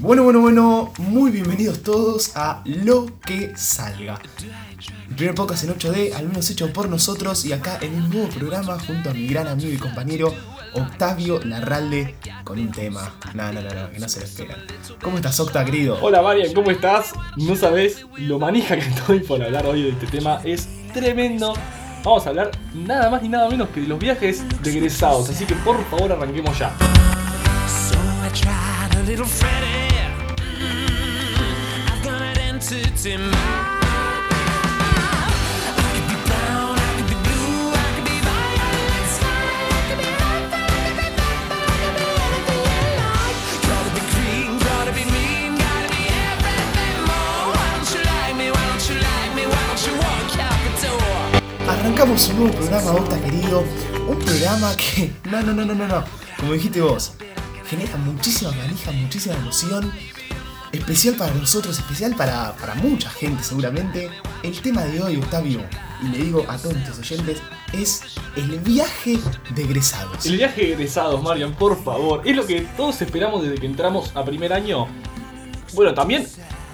Bueno, bueno, bueno, muy bienvenidos todos a Lo que Salga. El primer podcast en 8D, al menos hecho por nosotros, y acá en un nuevo programa junto a mi gran amigo y compañero Octavio Larralde con un tema. No, no, no, no, que no se lo esperan. ¿Cómo estás, Octa, querido? Hola Marian, ¿cómo estás? No sabes lo manija que estoy por hablar hoy de este tema, es tremendo. Vamos a hablar nada más ni nada menos que de los viajes de egresados, así que por favor arranquemos ya. Little Freddy. Mm, I've got an entity mind. Arrancamos un nuevo programa, Octa, querido. Un programa que, no, no, no, no, no, no. Como dijiste vos, genera muchísima manija, muchísima emoción. Especial para nosotros, especial para, para mucha gente seguramente. El tema de hoy, Octavio, y le digo a todos nuestros oyentes, es el viaje de egresados. El viaje de egresados, Marian, por favor, es lo que todos esperamos desde que entramos a primer año. Bueno, también,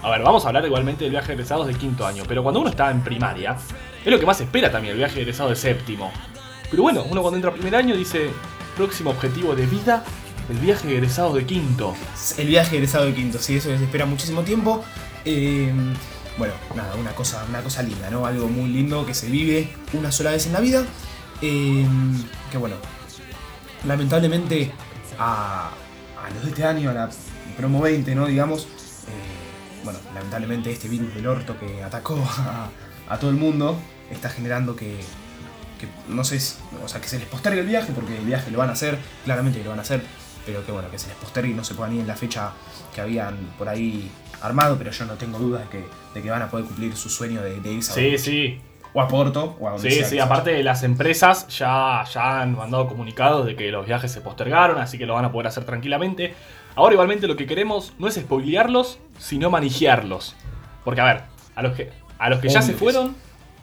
a ver, vamos a hablar igualmente del viaje de egresados de quinto año, pero cuando uno está en primaria, es lo que más espera también, el viaje de egresados de séptimo. Pero bueno, uno cuando entra a primer año dice, próximo objetivo de vida, el viaje de egresados de quinto. El viaje egresado de quinto, sí, eso les espera muchísimo tiempo. Eh, bueno, nada, una cosa, una cosa linda, ¿no? Algo muy lindo que se vive una sola vez en la vida. Eh, que bueno, lamentablemente a, a los de este año, a la promo 20, ¿no? Digamos, eh, bueno, lamentablemente este virus del orto que atacó a, a todo el mundo está generando que, que no sé, o sea, que se les postergue el viaje, porque el viaje lo van a hacer, claramente lo van a hacer, pero que bueno, que se les postergue y no se puedan ir en la fecha que habían por ahí armado, pero yo no tengo dudas de que, de que van a poder cumplir su sueño de, de irse a, Sí, sí, o a Porto o a donde Sí, sea sí, aparte de las empresas ya, ya han mandado comunicados de que los viajes se postergaron, así que lo van a poder hacer tranquilamente. Ahora igualmente lo que queremos no es spoilearlos, sino manijearlos. Porque a ver, a los que, a los que ya se fueron,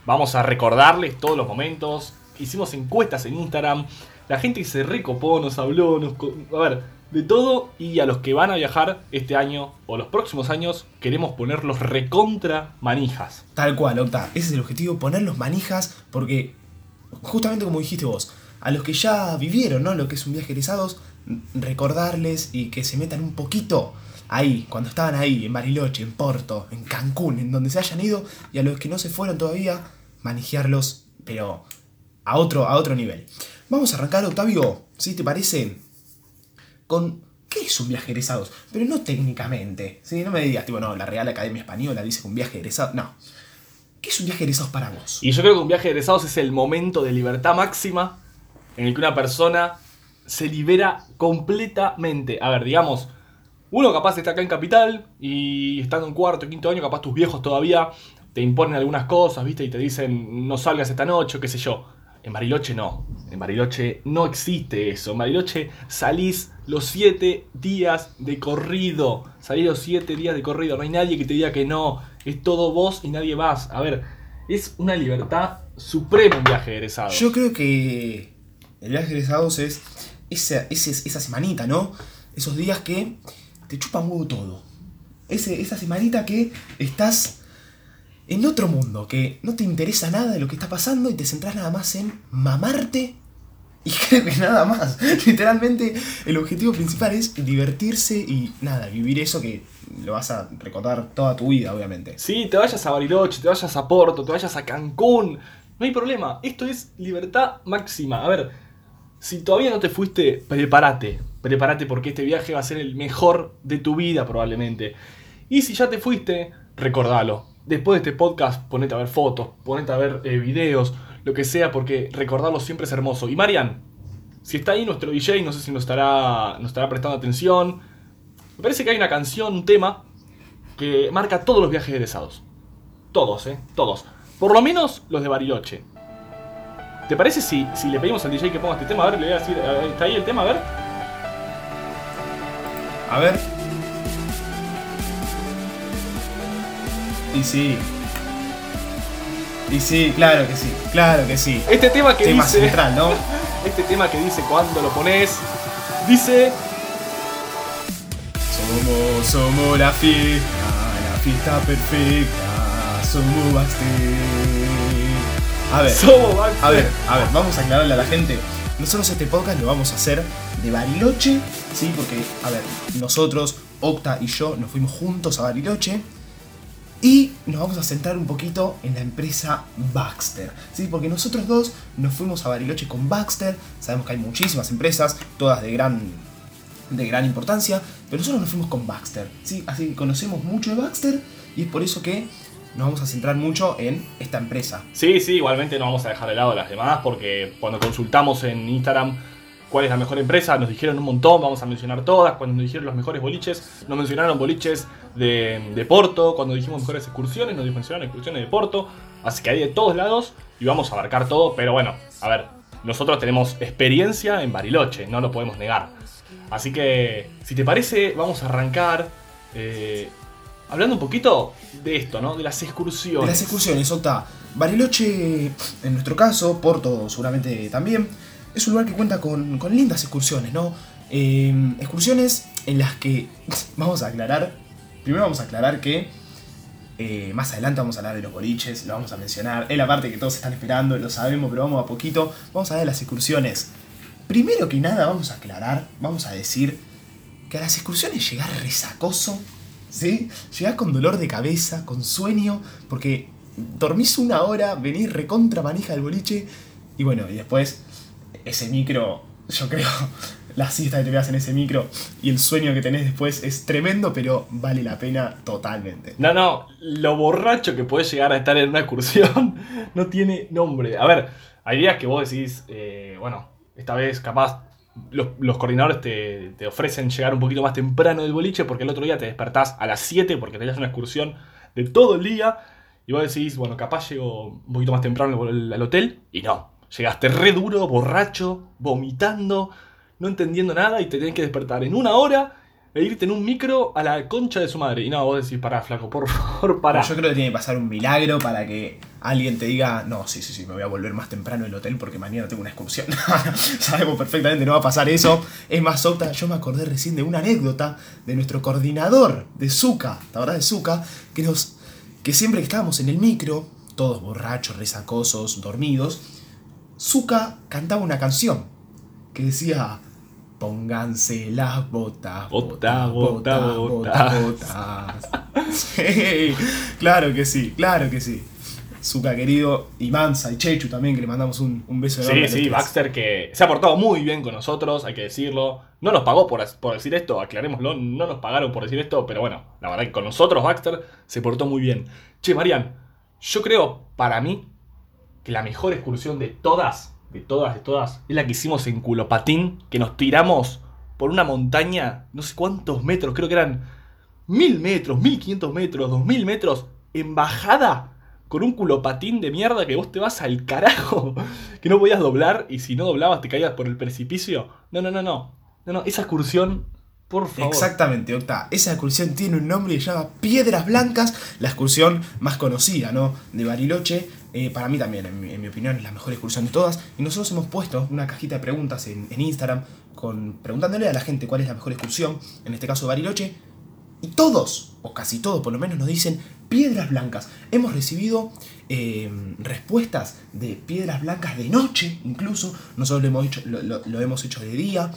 vamos a recordarles todos los momentos. Hicimos encuestas en Instagram, la gente se recopó, nos habló, nos... A ver, de todo y a los que van a viajar este año o los próximos años queremos ponerlos recontra manijas. Tal cual, Octa. Ese es el objetivo, ponerlos manijas, porque justamente como dijiste vos, a los que ya vivieron, ¿no? Lo que es un viaje egresados, recordarles y que se metan un poquito ahí, cuando estaban ahí, en Bariloche, en Porto, en Cancún, en donde se hayan ido, y a los que no se fueron todavía, manejarlos, pero a otro, a otro nivel. Vamos a arrancar, Octavio, si te parece, con ¿qué es un viaje egresados? Pero no técnicamente, ¿sí? No me digas, tipo, no, la Real Academia Española dice que un viaje egresado, no. ¿Qué es un viaje egresados para vos? Y yo creo que un viaje egresados es el momento de libertad máxima en el que una persona se libera completamente. A ver, digamos, uno capaz está acá en Capital y estando en cuarto o quinto año, capaz tus viejos todavía te imponen algunas cosas, ¿viste? Y te dicen, no salgas esta noche, o qué sé yo. En Bariloche no. En Bariloche no existe eso. En Bariloche salís los siete días de corrido. Salís los siete días de corrido. No hay nadie que te diga que no. Es todo vos y nadie más. A ver, es una libertad suprema un viaje de egresado. Yo creo que el viaje egresados es esa, esa semanita, ¿no? Esos días que te chupan huevo todo. Esa semanita que estás en otro mundo, que no te interesa nada de lo que está pasando y te centras nada más en mamarte y creo que nada más. Literalmente el objetivo principal es divertirse y nada, vivir eso que lo vas a recordar toda tu vida, obviamente. Sí, te vayas a Bariloche, te vayas a Porto, te vayas a Cancún. No hay problema. Esto es libertad máxima. A ver, si todavía no te fuiste, prepárate. Prepárate porque este viaje va a ser el mejor de tu vida probablemente. Y si ya te fuiste, recordalo. Después de este podcast, ponete a ver fotos, ponete a ver eh, videos, lo que sea, porque recordarlo siempre es hermoso. Y Marian, si está ahí nuestro DJ, no sé si nos estará, nos estará prestando atención. Me parece que hay una canción, un tema, que marca todos los viajes egresados. Todos, ¿eh? Todos. Por lo menos los de Bariloche. ¿Te parece si, si le pedimos al DJ que ponga este tema? A ver, le voy a decir, eh, ¿está ahí el tema? A ver. A ver. Y sí. Y sí, claro que sí, claro que sí. Este tema que Tema dice... central, ¿no? Este tema que dice cuando lo pones... Dice... Somos, somos la fiesta, la fiesta perfecta. Somos Baxter. A ver, Somos a ver, a ver, vamos a aclararle a la gente. Nosotros este podcast lo vamos a hacer de Bariloche, ¿sí? Porque, a ver, nosotros, Octa y yo, nos fuimos juntos a Bariloche. Y nos vamos a centrar un poquito en la empresa Baxter, ¿sí? Porque nosotros dos nos fuimos a Bariloche con Baxter. Sabemos que hay muchísimas empresas, todas de gran, de gran importancia, pero nosotros nos fuimos con Baxter, ¿sí? Así que conocemos mucho de Baxter y es por eso que nos vamos a centrar mucho en esta empresa. Sí, sí, igualmente no vamos a dejar de lado las demás porque cuando consultamos en Instagram cuál es la mejor empresa, nos dijeron un montón, vamos a mencionar todas, cuando nos dijeron los mejores boliches, nos mencionaron boliches de, Porto, cuando dijimos mejores excursiones, nos mencionaron excursiones de Porto, así que hay de todos lados y vamos a abarcar todo, pero bueno, a ver, nosotros tenemos experiencia en Bariloche, no lo podemos negar. Así que, si te parece, vamos a arrancar eh, hablando un poquito de esto, ¿no? De las excursiones. De las excursiones, Octa. Bariloche, en nuestro caso, Porto seguramente también, es un lugar que cuenta con, con lindas excursiones, ¿no? Eh, excursiones en las que, vamos a aclarar, primero vamos a aclarar que eh, más adelante vamos a hablar de los boliches, lo vamos a mencionar, es la parte que todos están esperando, lo sabemos, pero vamos a poquito, vamos a ver las excursiones. Primero que nada vamos a aclarar, vamos a decir que a las excursiones llegar resacoso, ¿sí? Llegás con dolor de cabeza, con sueño, porque dormís una hora, venís recontra manija del boliche, y bueno, y después ese micro, yo creo, la siesta que te pegas en ese micro y el sueño que tenés después es tremendo, pero vale la pena totalmente. No, no, lo borracho que puede llegar a estar en una excursión no tiene nombre. A ver, hay días que vos decís, eh, bueno, esta vez capaz los, coordinadores te, te ofrecen llegar un poquito más temprano del boliche porque el otro día te despertás a las 7 porque tenías una excursión de todo el día y vos decís, bueno, capaz llego un poquito más temprano al hotel y no. Llegaste re duro, borracho, vomitando, no entendiendo nada y te tenés que despertar en una hora e irte en un micro a la concha de su madre. Y no, vos decís, pará, flaco, por favor, pará. Yo creo que tiene que pasar un milagro para que alguien te diga, no, sí, sí, sí, me voy a volver más temprano del hotel porque mañana tengo una excursión. Sabemos perfectamente, no va a pasar eso. Es más, Octa, yo me acordé recién de una anécdota de nuestro coordinador de Zuka, ¿la verdad de Zuka? Que, nos, que siempre que estábamos en el micro, todos borrachos, resacosos, dormidos, Zuka cantaba una canción que decía... Pónganse las botas, Bota, botas, bota, botas, bota. botas, botas. Sí, claro que sí, claro que sí. Zuka querido, y Mansa y Chechu también, que le mandamos un, un beso enorme. Sí, sí. Baxter que se ha portado muy bien con nosotros, hay que decirlo. No nos pagó por, por decir esto, aclarémoslo, no nos pagaron por decir esto, pero bueno, la verdad que con nosotros Baxter se portó muy bien. Che, Marian, yo creo, para mí, que la mejor excursión de todas, de todas, de todas, es la que hicimos en Culopatín, que nos tiramos por una montaña, no sé cuántos metros, creo que eran mil metros, mil quinientos metros, dos mil metros, en bajada, con un culopatín de mierda que vos te vas al carajo, que no podías doblar y si no doblabas te caías por el precipicio. No, no, no, no. No, no, esa excursión, por favor. Exactamente, Octa. Esa excursión tiene un nombre que se llama Piedras Blancas, la excursión más conocida, ¿no? De Bariloche. Eh, para mí también, en mi, opinión, es la mejor excursión de todas. Y nosotros hemos puesto una cajita de preguntas en, Instagram con, preguntándole a la gente cuál es la mejor excursión, en este caso Bariloche. Y todos, o casi todos por lo menos, nos dicen piedras blancas. Hemos recibido eh, respuestas de piedras blancas de noche, incluso. Nosotros lo hemos hecho, lo hemos hecho de día.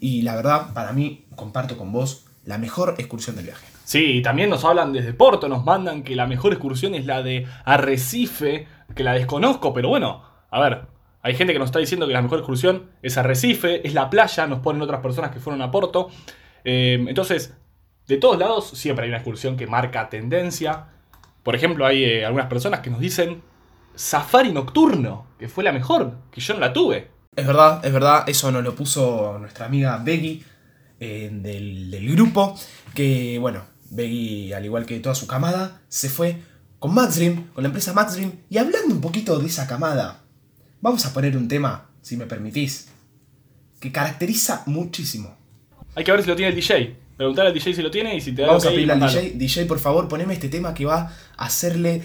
Y la verdad, para mí, comparto con vos, la mejor excursión del viaje. Sí, y también nos hablan desde Porto, nos mandan que la mejor excursión es la de Arrecife, que la desconozco, pero bueno, a ver, hay gente que nos está diciendo que la mejor excursión es Arrecife, es la playa, nos ponen otras personas que fueron a Porto. Eh, entonces, de todos lados siempre hay una excursión que marca tendencia. Por ejemplo, hay eh, algunas personas que nos dicen Safari Nocturno, que fue la mejor, que yo no la tuve. Es verdad, es verdad, eso nos lo puso nuestra amiga Beggy eh, del grupo. Que bueno, Beggy, al igual que toda su camada, se fue con Max Dream, con la empresa Max Dream. Y hablando un poquito de esa camada, vamos a poner un tema, si me permitís, que caracteriza muchísimo. Hay que ver si lo tiene el DJ. Preguntar al DJ si lo tiene y si te da Vamos a pedirle al. DJ, DJ, por favor, poneme este tema que va a hacerle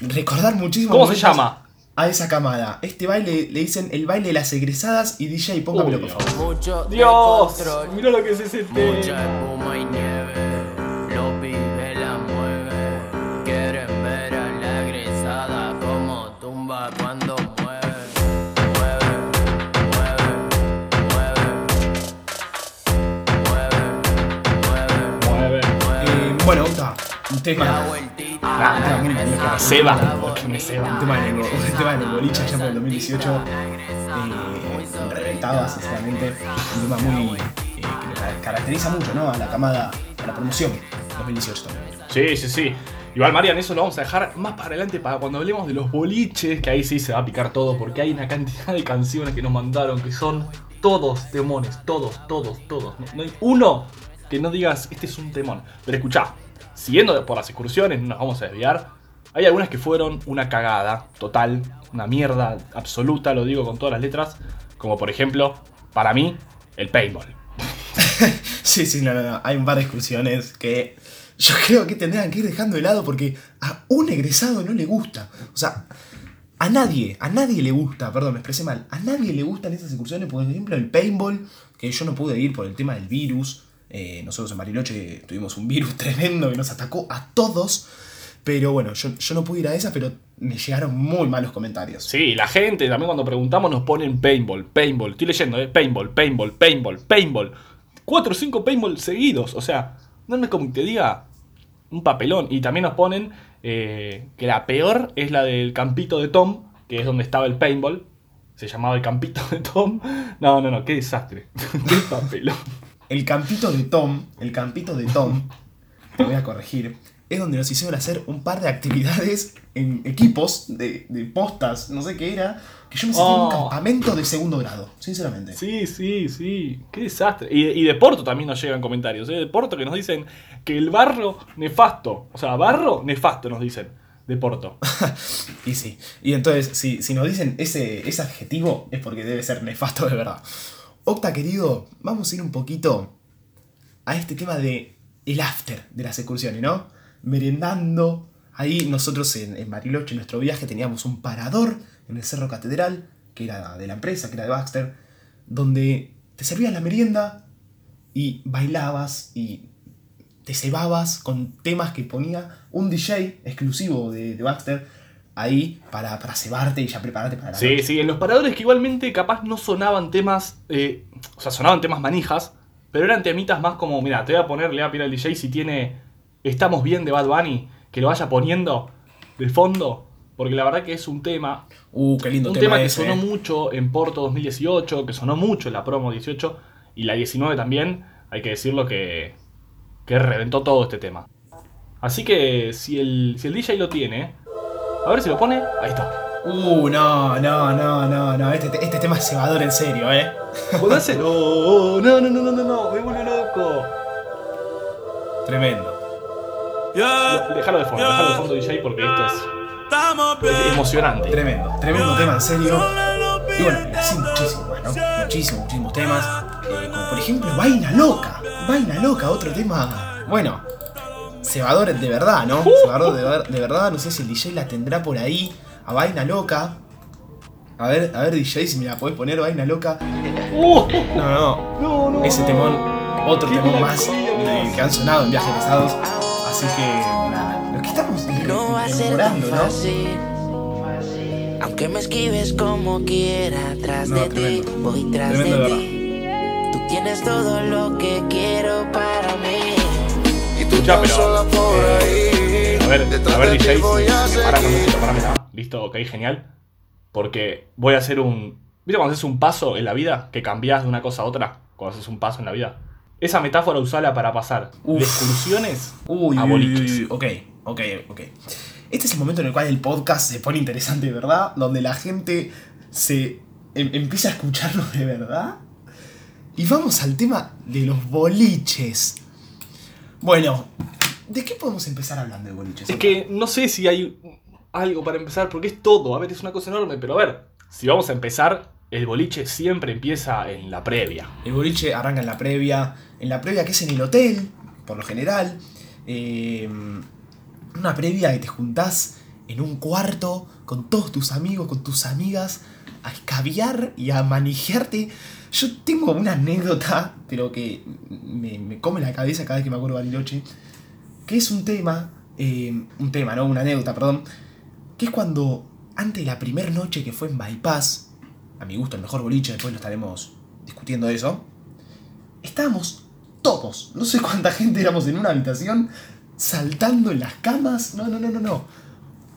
recordar muchísimo. ¿Cómo se llama? a esa camada. Este baile le dicen el baile de las egresadas y DJ, póngamelo por favor. Mucho Dios, mira lo que es ese mucha tema. espuma y nieve. Un tema. Ah, bien, Me ceba, porque me ceba. Un tema de un tema de boliche por el 2018. Eh, reventaba, sinceramente. Un tema muy. eh, que caracteriza mucho, ¿no? A la camada, a la promoción 2018 también. Sí, sí, sí. Igual, Marian, eso lo vamos a dejar más para adelante para cuando hablemos de los boliches, que ahí sí se va a picar todo, porque hay una cantidad de canciones que nos mandaron que son todos demones, todos, todos, todos. No, no hay uno que no digas, este es un temón. Pero escuchá, siguiendo por las excursiones, no nos vamos a desviar. Hay algunas que fueron una cagada total, una mierda absoluta, lo digo con todas las letras. Como por ejemplo, para mí, el paintball. Sí, sí, no, no, no. Hay un par de excursiones que yo creo que tendrían que ir dejando de lado porque a un egresado no le gusta. O sea, a nadie, a nadie le gusta, perdón, me expresé mal, a nadie le gustan esas excursiones, por ejemplo, el paintball, que yo no pude ir por el tema del virus. Eh, nosotros en Bariloche tuvimos un virus tremendo que nos atacó a todos. Pero bueno, yo, yo no pude ir a esa, pero me llegaron muy malos comentarios. Sí, la gente también cuando preguntamos nos ponen paintball, paintball. Estoy leyendo, ¿eh? Paintball, paintball, paintball, paintball. Cuatro o cinco paintball seguidos. O sea, no es como que te diga un papelón. Y también nos ponen eh, que la peor es la del campito de Tom, que es donde estaba el paintball. Se llamaba el campito de Tom. No, no, no, qué desastre. qué papelón. El campito de Tom, el campito de Tom, te voy a corregir, es donde nos hicieron hacer un par de actividades en equipos de, de postas, no sé qué era, que yo me sentí en un Oh. campamento de segundo grado, sinceramente. Sí, sí, sí. Qué desastre. Y, y de Porto también nos llegan comentarios. ¿eh? De Porto que nos dicen que el barro nefasto. O sea, barro nefasto nos dicen. De Porto. Y sí. Y entonces, si, si nos dicen ese, ese adjetivo, es porque debe ser nefasto de verdad. Octa, querido, vamos a ir un poquito a este tema de el after de las excursiones, ¿no? Merendando. Ahí nosotros en, en Bariloche, en nuestro viaje, teníamos un parador en el Cerro Catedral, que era de la empresa, que era de Baxter, donde te servían la merienda y bailabas y te cebabas con temas que ponía un DJ exclusivo de, de Baxter ahí para, para cebarte y ya prepararte para la Sí, noche. sí, en los paradores que igualmente capaz no sonaban temas. eh, o sea, sonaban temas manijas. Pero eran temitas más como, mira, te voy a poner, le voy a pedir al DJ si tiene Estamos bien de Bad Bunny, que lo vaya poniendo de fondo. Porque la verdad que es un tema Uh, qué lindo un tema, tema que sonó eh. mucho en Porto 2018, que sonó mucho en la promo 18 y la 19 también, hay que decirlo que, que reventó todo este tema. Así que si el, si el DJ lo tiene, a ver si lo pone, ahí está. Uh, no, no, no, no, no. Este, este tema es cebador en serio, eh. Ponáselo. No, no, no, no, no, no, me vuelve loco. Tremendo. Déjalo de fondo, déjalo de fondo DJ porque esto es, emocionante. Tremendo, tremendo tema en serio. Y bueno, así muchísimos más, ¿no? Muchísimos, muchísimos temas. Eh, como por ejemplo Vaina Loca. Vaina Loca, otro tema. Bueno, cebador de verdad, ¿no? Cebador de, ver- de verdad. No sé si el DJ la tendrá por ahí. A Vaina Loca. A ver, a ver, DJ, si me la podés poner, Vaina Loca. Uh, No, no. no, no, Ese temón, otro temón más que han sonado en viajes pesados. Así que, nada, lo que estamos No va a ser tan ¿no? fácil. Aunque me esquives como quiera, tras No, de tremendo. ti, voy tras Tremendo, de de ti. Tú tienes todo lo que quiero para. Tan pero, eh. A ver, a ver DJ, voy a si, si me paras un seguir. momentito, parámela. Listo, ok, genial. Porque voy a hacer un... ¿Viste cuando haces un paso en la vida? Que cambias de una cosa a otra. Cuando haces un paso en la vida. Esa metáfora usala para pasar Uf. de excursiones Uy, a uy, boliches. uy, uy, ok, ok, ok. Este es el momento en el cual el podcast se pone interesante verdad, donde la gente se em- empieza a escucharnos de verdad. Y vamos al tema de los boliches. Bueno, ¿de qué podemos empezar hablando de boliches? Es que no sé si hay algo para empezar, porque es todo. A ver, es una cosa enorme, pero a ver, si vamos a empezar, el boliche siempre empieza en la previa. El boliche arranca en la previa, en la previa que es en el hotel, por lo general. Eh, una previa que te juntás en un cuarto con todos tus amigos, con tus amigas, a escabiar y a manejearte. Yo tengo una anécdota, pero que me, me come la cabeza cada vez que me acuerdo de Bariloche, que es un tema, eh, un tema, no, una anécdota, perdón, que es cuando, antes de la primera noche que fue en Bypass, a mi gusto el mejor boliche, después lo estaremos discutiendo eso, estábamos todos, no sé cuánta gente éramos en una habitación, saltando en las camas, no, no, no, no, no.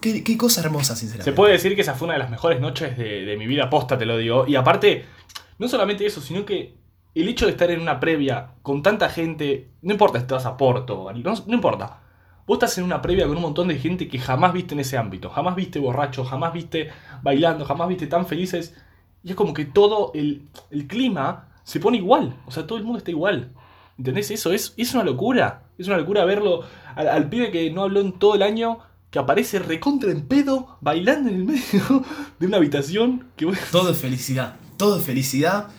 Qué, qué cosa hermosa, sinceramente. Se puede decir que esa fue una de las mejores noches de, mi vida posta, te lo digo. Y aparte, no solamente eso, sino que el hecho de estar en una previa con tanta gente, no importa si te vas a Porto, no, no importa. Vos estás en una previa con un montón de gente que jamás viste en ese ámbito, jamás viste borracho, jamás viste bailando, jamás viste tan felices. Y es como que todo el, clima se pone igual, o sea, todo el mundo está igual. ¿Entendés? Eso es, es una locura. Es una locura verlo al pibe que no habló en todo el año, que aparece recontra en pedo, bailando en el medio de una habitación. Que Todo es felicidad, todo es felicidad.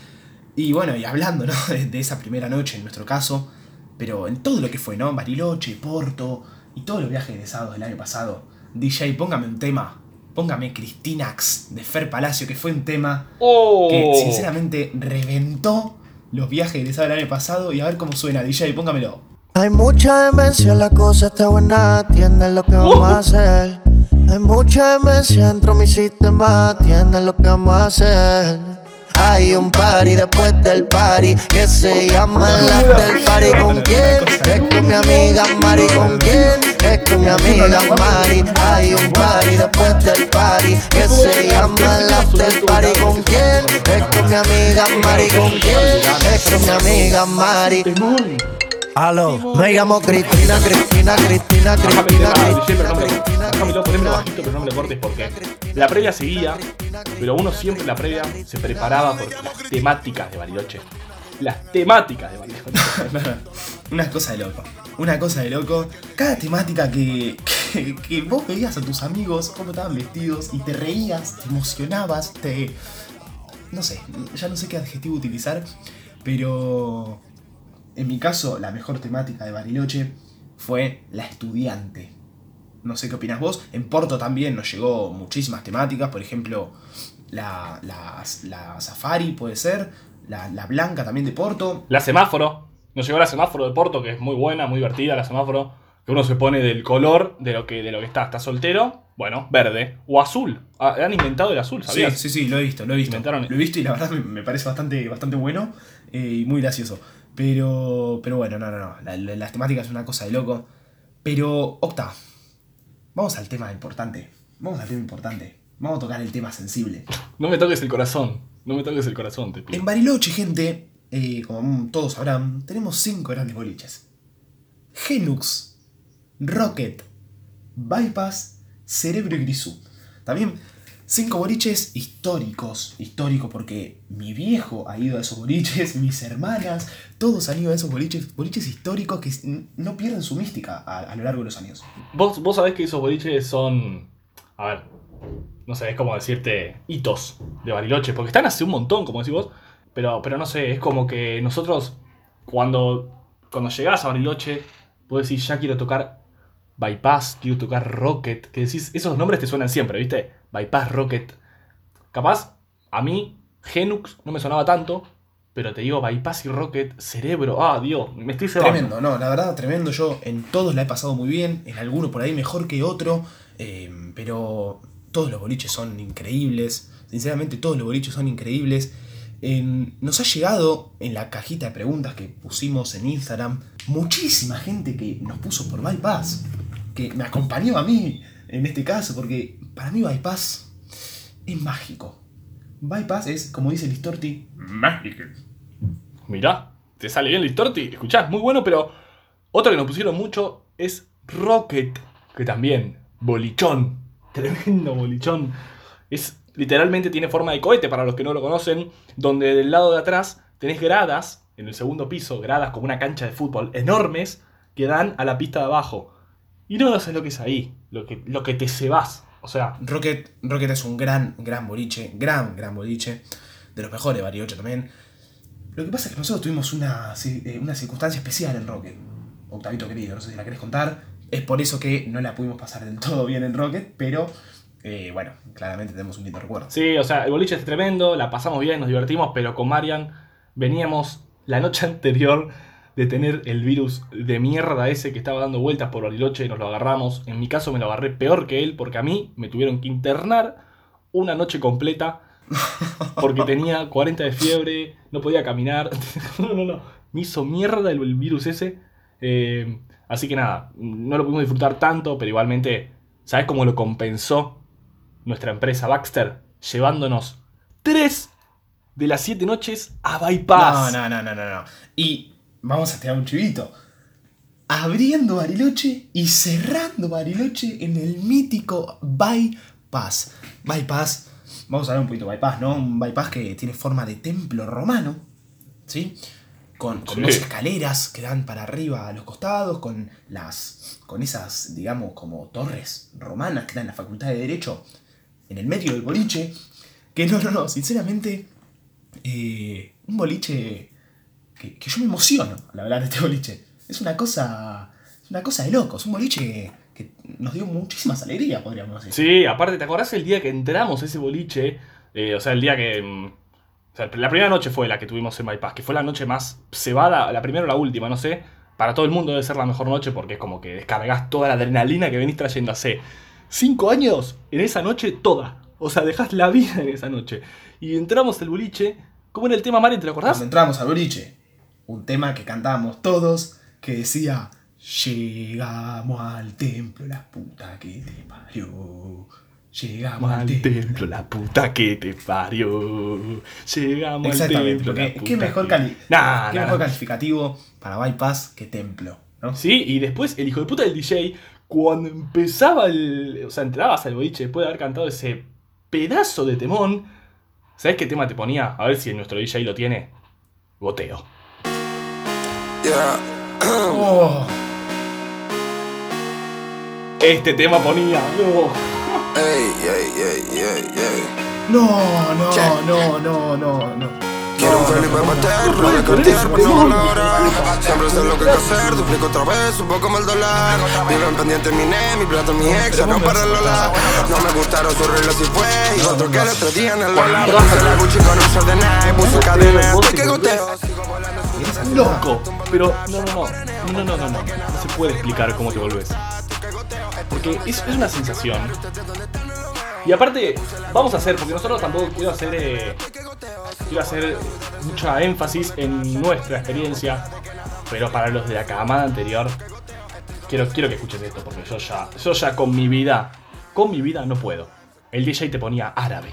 Y bueno, y hablando, de esa primera noche en nuestro caso, pero en todo lo que fue, ¿no? Bariloche, Porto y todos los viajes egresados del año pasado. DJ, póngame un tema. Póngame Cristinax de Fer Palacio, que fue un tema ¡Oh! que sinceramente reventó los viajes egresados del año pasado. Y a ver cómo suena, DJ, póngamelo. Hay mucha demencia, la cosa está buena, atienden lo que vamos a hacer. Hay mucha demencia dentro de mi sistema, atienden lo que vamos a hacer. Hay un party después del party que se llama el after party. ¿Con quién? Es con mi amiga Mari. ¿Con quién? Es con mi amiga Mari. Hay un party después del party que se llama el after party. ¿Con quién? Es con mi amiga Mari. ¿Con quién? Es con mi amiga Mari. Aló, me llamo Cristina, Cristina, Cristina, Cristina, Cristina, no me- Cristina, Cristina. bajito, pero no me lo cortes porque la previa seguía, pero uno siempre en la previa se preparaba por las temáticas de Bariloche. Las temáticas de Bariloche. Una cosa de loco. Una cosa de loco. Cada temática que, que, que vos veías a tus amigos, cómo estaban vestidos, y te reías, te emocionabas, te. No sé, ya no sé qué adjetivo utilizar, pero. En mi caso, la mejor temática de Bariloche fue la estudiante. No sé qué opinas vos. En Porto también nos llegó muchísimas temáticas, por ejemplo, la, la, la Safari puede ser, la, la Blanca también de Porto. La semáforo. Nos llegó la semáforo de Porto, que es muy buena, muy divertida la semáforo. Que uno se pone del color de lo que, de lo que está. Está soltero, bueno, verde. O azul. Ah, han inventado el azul, Sí, ¿sabías? sí, sí, lo he visto, lo he visto. Inventaron- Lo he visto y la verdad me, me parece bastante, bastante bueno eh, y muy gracioso. Pero, pero bueno, no, no, no. La- la- las temáticas es una cosa de loco. Pero, Octa, vamos al tema importante. Vamos al tema importante. Vamos a tocar el tema sensible. No me toques el corazón. No me toques el corazón, te pido. En Bariloche, gente, eh, como todos sabrán, tenemos cinco grandes boliches. Genux, Rocket, Bypass, Cerebro y Grisú. También cinco boliches históricos. Histórico porque mi viejo ha ido a esos boliches, mis hermanas, todos han ido a esos boliches. Boliches históricos que no pierden su mística a, a lo largo de los años. Vos, vos sabés que esos boliches son. A ver. No sé, es como decirte hitos de Bariloche. Porque están hace un montón, como decís vos. Pero, pero no sé, es como que nosotros, cuando, cuando llegás a Bariloche, vos decís, ya quiero tocar Bypass, quiero tocar Rocket. Que decís, esos nombres te suenan siempre, ¿viste? Bypass, Rocket. Capaz, a mí, Genux no me sonaba tanto. Pero te digo, Bypass y Rocket, Cerebro. Ah, Dios, me estoy cebando. Tremendo, no, la verdad, tremendo. Yo en todos la he pasado muy bien, en alguno por ahí mejor que otro, eh, pero todos los boliches son increíbles. Sinceramente, todos los boliches son increíbles. Nos ha llegado en la cajita de preguntas que pusimos en Instagram muchísima gente que nos puso por Bypass, que me acompañó a mí en este caso, porque para mí Bypass es mágico. Bypass es, como dice Listorti, mágico. Mirá, te sale bien el Torti. Escuchá, muy bueno, pero otro que nos pusieron mucho es Rocket, que también, bolichón, tremendo bolichón. Es literalmente tiene forma de cohete para los que no lo conocen, donde del lado de atrás tenés gradas, en el segundo piso, gradas como una cancha de fútbol enormes que dan a la pista de abajo. Y no sé lo que es ahí, lo que, lo que te cebás. O sea, Rocket, Rocket es un gran, gran boliche, gran, gran boliche, de los mejores, Bariloche también. Lo que pasa es que nosotros tuvimos una, eh, una circunstancia especial en Rocket. Octavito querido, no sé si la querés contar. Es por eso que no la pudimos pasar del todo bien en Rocket, pero eh, bueno, claramente tenemos un lindo recuerdo. Sí, o sea, el boliche es tremendo, la pasamos bien, nos divertimos, pero con Marian veníamos la noche anterior de tener el virus de mierda ese que estaba dando vueltas por Bariloche y nos lo agarramos. En mi caso me lo agarré peor que él porque a mí me tuvieron que internar una noche completa porque tenía 40 de fiebre, no podía caminar. No, no, no. Me hizo mierda el, virus ese. Eh, así que nada, no lo pudimos disfrutar tanto, pero igualmente, ¿sabes cómo lo compensó nuestra empresa Baxter? Llevándonos tres de las siete noches a Bypass. No, no, no, no, no, no. Y vamos a tirar un chivito. Abriendo Bariloche y cerrando Bariloche en el mítico Bypass. Bypass, vamos a hablar un poquito de Bypass, ¿no? Un Bypass que tiene forma de templo romano, ¿sí? Con, con Sí. dos escaleras que dan para arriba a los costados, con las. con esas, digamos, como torres romanas que dan en la Facultad de Derecho en el medio del boliche. Que no, no, no, sinceramente. eh, un boliche que, que yo me emociono al hablar de este boliche. Es una cosa. Es una cosa de locos. Un boliche que nos dio muchísimas alegrías, podríamos decir. Sí, aparte, ¿te acordás el día que entramos a ese boliche? Eh, o sea, el día que. mm, o sea, la primera noche fue la que tuvimos en Bypass, que fue la noche más cebada, la primera o la última, no sé. Para todo el mundo debe ser la mejor noche porque es como que descargas toda la adrenalina que venís trayendo hace cinco años en esa noche toda. O sea, dejás la vida en esa noche. Y entramos al boliche. ¿Cómo era el tema, Mari? ¿Te lo acordás? Cuando entramos al boliche, un tema que cantábamos todos, que decía, llegamos al templo, la puta que te parió. Llegamos al, Al templo. templo, la puta que te parió. Llegamos al templo. la puta qué mejor, que- cali- Nah, qué nah, mejor nah. calificativo para Bypass que templo, ¿no? Sí, y después el hijo de puta del DJ, cuando empezaba el. O sea, entrabas al boliche después de haber cantado ese pedazo de temón. ¿Sabes qué tema te ponía? A ver si nuestro DJ lo tiene. Goteo. Yeah. Oh, Este tema ponía. No. Ey, ey, ey, ey, ey. no, no, no, no, no, no. Quiero un Felipe Paterno, de Cartier, por no valorar. Siempre sé lo que hay que hacer, duplico otra vez, un poco más el dólar. Viven pendiente mi ne, mi plata, mi ex, acá para el Lola. No me gustaron sus reglas y fue, y otro que el otro día en el Lola. Puse la Gucci con un short de Nike, puse cadena, estoy que goteo. Loco. Pero no, no, no. No, no, no, no. No se puede explicar cómo te volvés. Porque es, una sensación. Y aparte, vamos a hacer, porque nosotros tampoco quiero hacer. eh, quiero hacer mucha énfasis en nuestra experiencia. Pero para los de la camada anterior, quiero, quiero que escuchen esto, porque yo ya, yo ya con mi vida, con mi vida no puedo. El DJ te ponía árabe.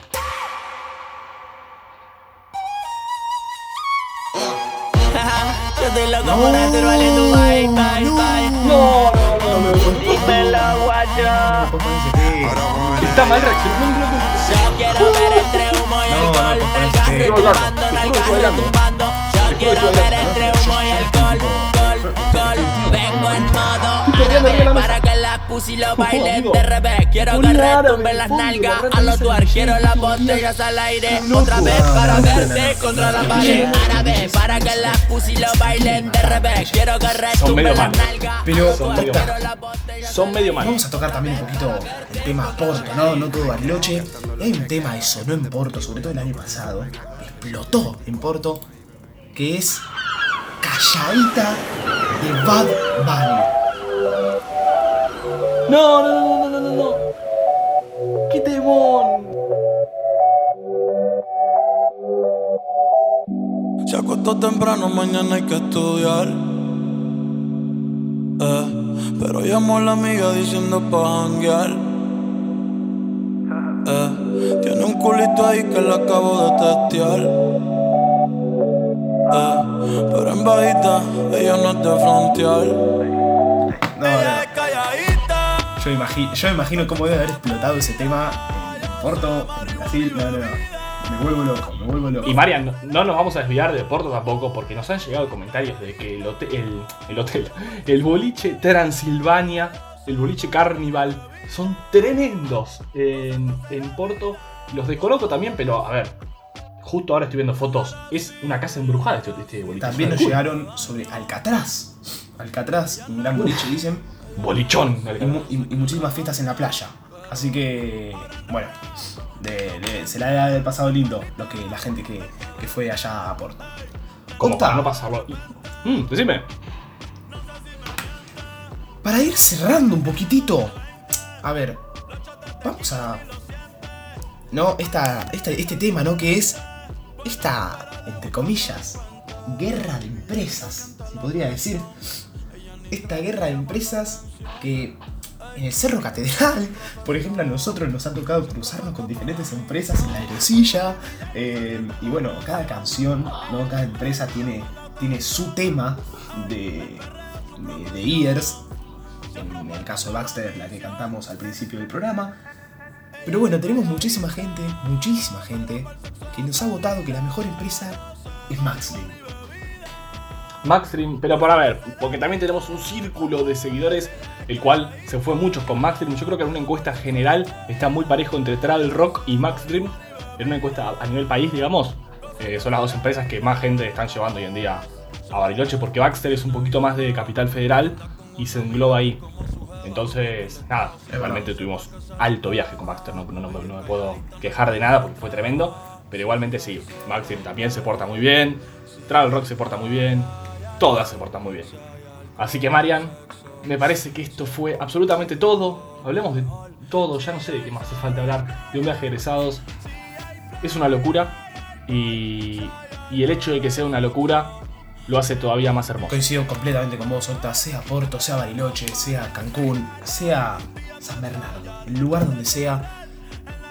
Tu bye, bye, bye. No, no, no, no. Dímelo, guacho. Está mal reaccionando. Yo quiero ver entre humo y No, no, alcohol. El gas sí. tumbando, el gas tumbando. Yo quiero ver entre humo y alcohol. Gol, gol. Vengo en modo árabe para que la pussy lo bailen amigo. de revés. Quiero que retumben las nalgas a los tuar. Quiero las botellas al aire otra vez para verte contra la pared. Árabe para que la pussy lo bailen de revés. Quiero que retumben las nalgas. Pero, Son medio Son medio malos. Vamos a tocar también un poquito el tema Porto, ¿no? No todo Bariloche. Hay un tema que sonó en Porto, sobre todo el año pasado, explotó en Porto, que es Calladita de Bad Bunny. No, no, no, no, no, no, no. ¡Qué temón! Se acostó temprano, mañana hay que estudiar. Eh, pero llamó a la amiga diciendo pa' janguear. Eh, tiene un culito ahí que la acabo de testear. Eh, pero en bajita, ella no es de frontear. No, no. Yo, imagi- yo me imagino cómo debe haber explotado ese tema en Porto, en Brasil. No, no, no. Me vuelvo loco, me vuelvo loco. Y Marian, no, no nos vamos a desviar de Porto tampoco, porque nos han llegado comentarios de que el hotel, el, el hotel, el boliche Transilvania, el boliche Carnival, son tremendos en, en Porto. Los desconozco también, pero a ver, justo ahora estoy viendo fotos. Es una casa embrujada este, este boliche. También nos llegaron sobre Alcatraz. Alcatraz, un gran boliche, dicen. Bolichón. Y, mu- y- y muchísimas fiestas en la playa. Así que, bueno, de- de- se la ha pasado lindo lo que, la gente que, que fue allá a Porto. Para no pasarlo. Mm, decime. para ir cerrando un poquitito, a ver, vamos a... No, esta, esta- este tema, ¿no? Que es esta, entre comillas, guerra de empresas, se podría decir. Esta guerra de empresas que en el Cerro Catedral, por ejemplo, a nosotros nos ha tocado cruzarnos con diferentes empresas en la aerosilla. eh, y bueno, cada canción, ¿no? cada empresa tiene, tiene su tema de, de, de Ears. En el caso de Baxter, la que cantamos al principio del programa. Pero bueno, tenemos muchísima gente, muchísima gente, que nos ha votado que la mejor empresa es Maxley. Maxstream, pero para ver, porque también tenemos un círculo de seguidores, el cual se fue muchos con Maxstream. Yo creo que en una encuesta general está muy parejo entre Travel Rock y Maxstream. En una encuesta a nivel país, digamos, eh, son las dos empresas que más gente están llevando hoy en día a Bariloche, porque Baxter es un poquito más de capital federal y se engloba ahí. Entonces, nada, realmente tuvimos alto viaje con Baxter, no, no- no me- no me puedo quejar de nada porque fue tremendo, pero igualmente sí, Maxstream también se porta muy bien, Travel Rock se porta muy bien, todas se portan muy bien. Así que Marian, me parece que esto fue absolutamente todo. Hablemos de todo, ya no sé de qué más hace falta hablar. De un viaje de egresados. Es una locura. Y, y el hecho de que sea una locura lo hace todavía más hermoso. Coincido completamente con vos, Octa, sea Porto, sea Bariloche, sea Cancún, sea San Bernardo, el lugar donde sea,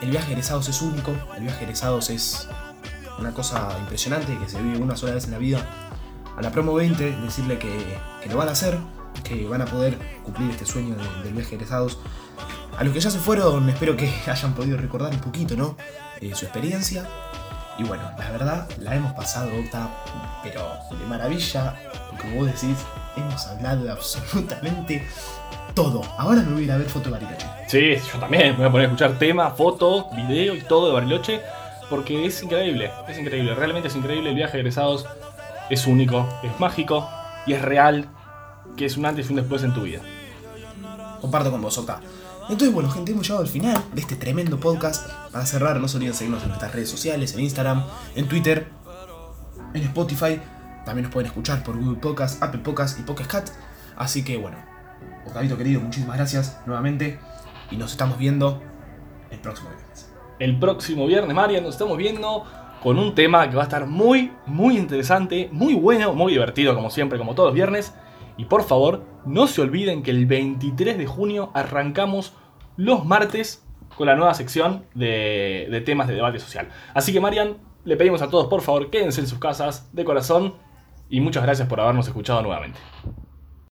el viaje de egresados es único, el viaje de egresados es una cosa impresionante que se vive una sola vez en la vida. A la promo 20, decirle que, que lo van a hacer, que van a poder cumplir este sueño de- del viaje egresados. A los que ya se fueron, espero que hayan podido recordar un poquito, ¿no? Eh, su experiencia. Y bueno, la verdad, la hemos pasado, Octa, pero de maravilla. Como vos decís, hemos hablado de absolutamente todo. Ahora me voy a ir a ver foto de Bariloche. Sí, yo también me voy a poner a escuchar temas, fotos, video y todo de Bariloche. Porque es increíble, es increíble, realmente es increíble. El viaje de egresados es único, es mágico y es real. Que es un antes y un después en tu vida. Comparto con vos, Octa. Entonces, bueno, gente, hemos llegado al final de este tremendo podcast. Para cerrar, no se olviden seguirnos en nuestras redes sociales, en Instagram, en Twitter, en Spotify. También nos pueden escuchar por Google Podcast, Apple Podcast y Podcast Cat. Así que, bueno, Octavito querido, muchísimas gracias nuevamente. Y nos estamos viendo el próximo viernes. El próximo viernes, Marian, nos estamos viendo con un tema que va a estar muy, muy interesante, muy bueno, muy divertido, como siempre, como todos los viernes. Y por favor, no se olviden que el 23 de junio arrancamos los martes con la nueva sección de, de temas de debate social. Así que, Marian, le pedimos a todos, por favor, quédense en sus casas de corazón. Y muchas gracias por habernos escuchado nuevamente.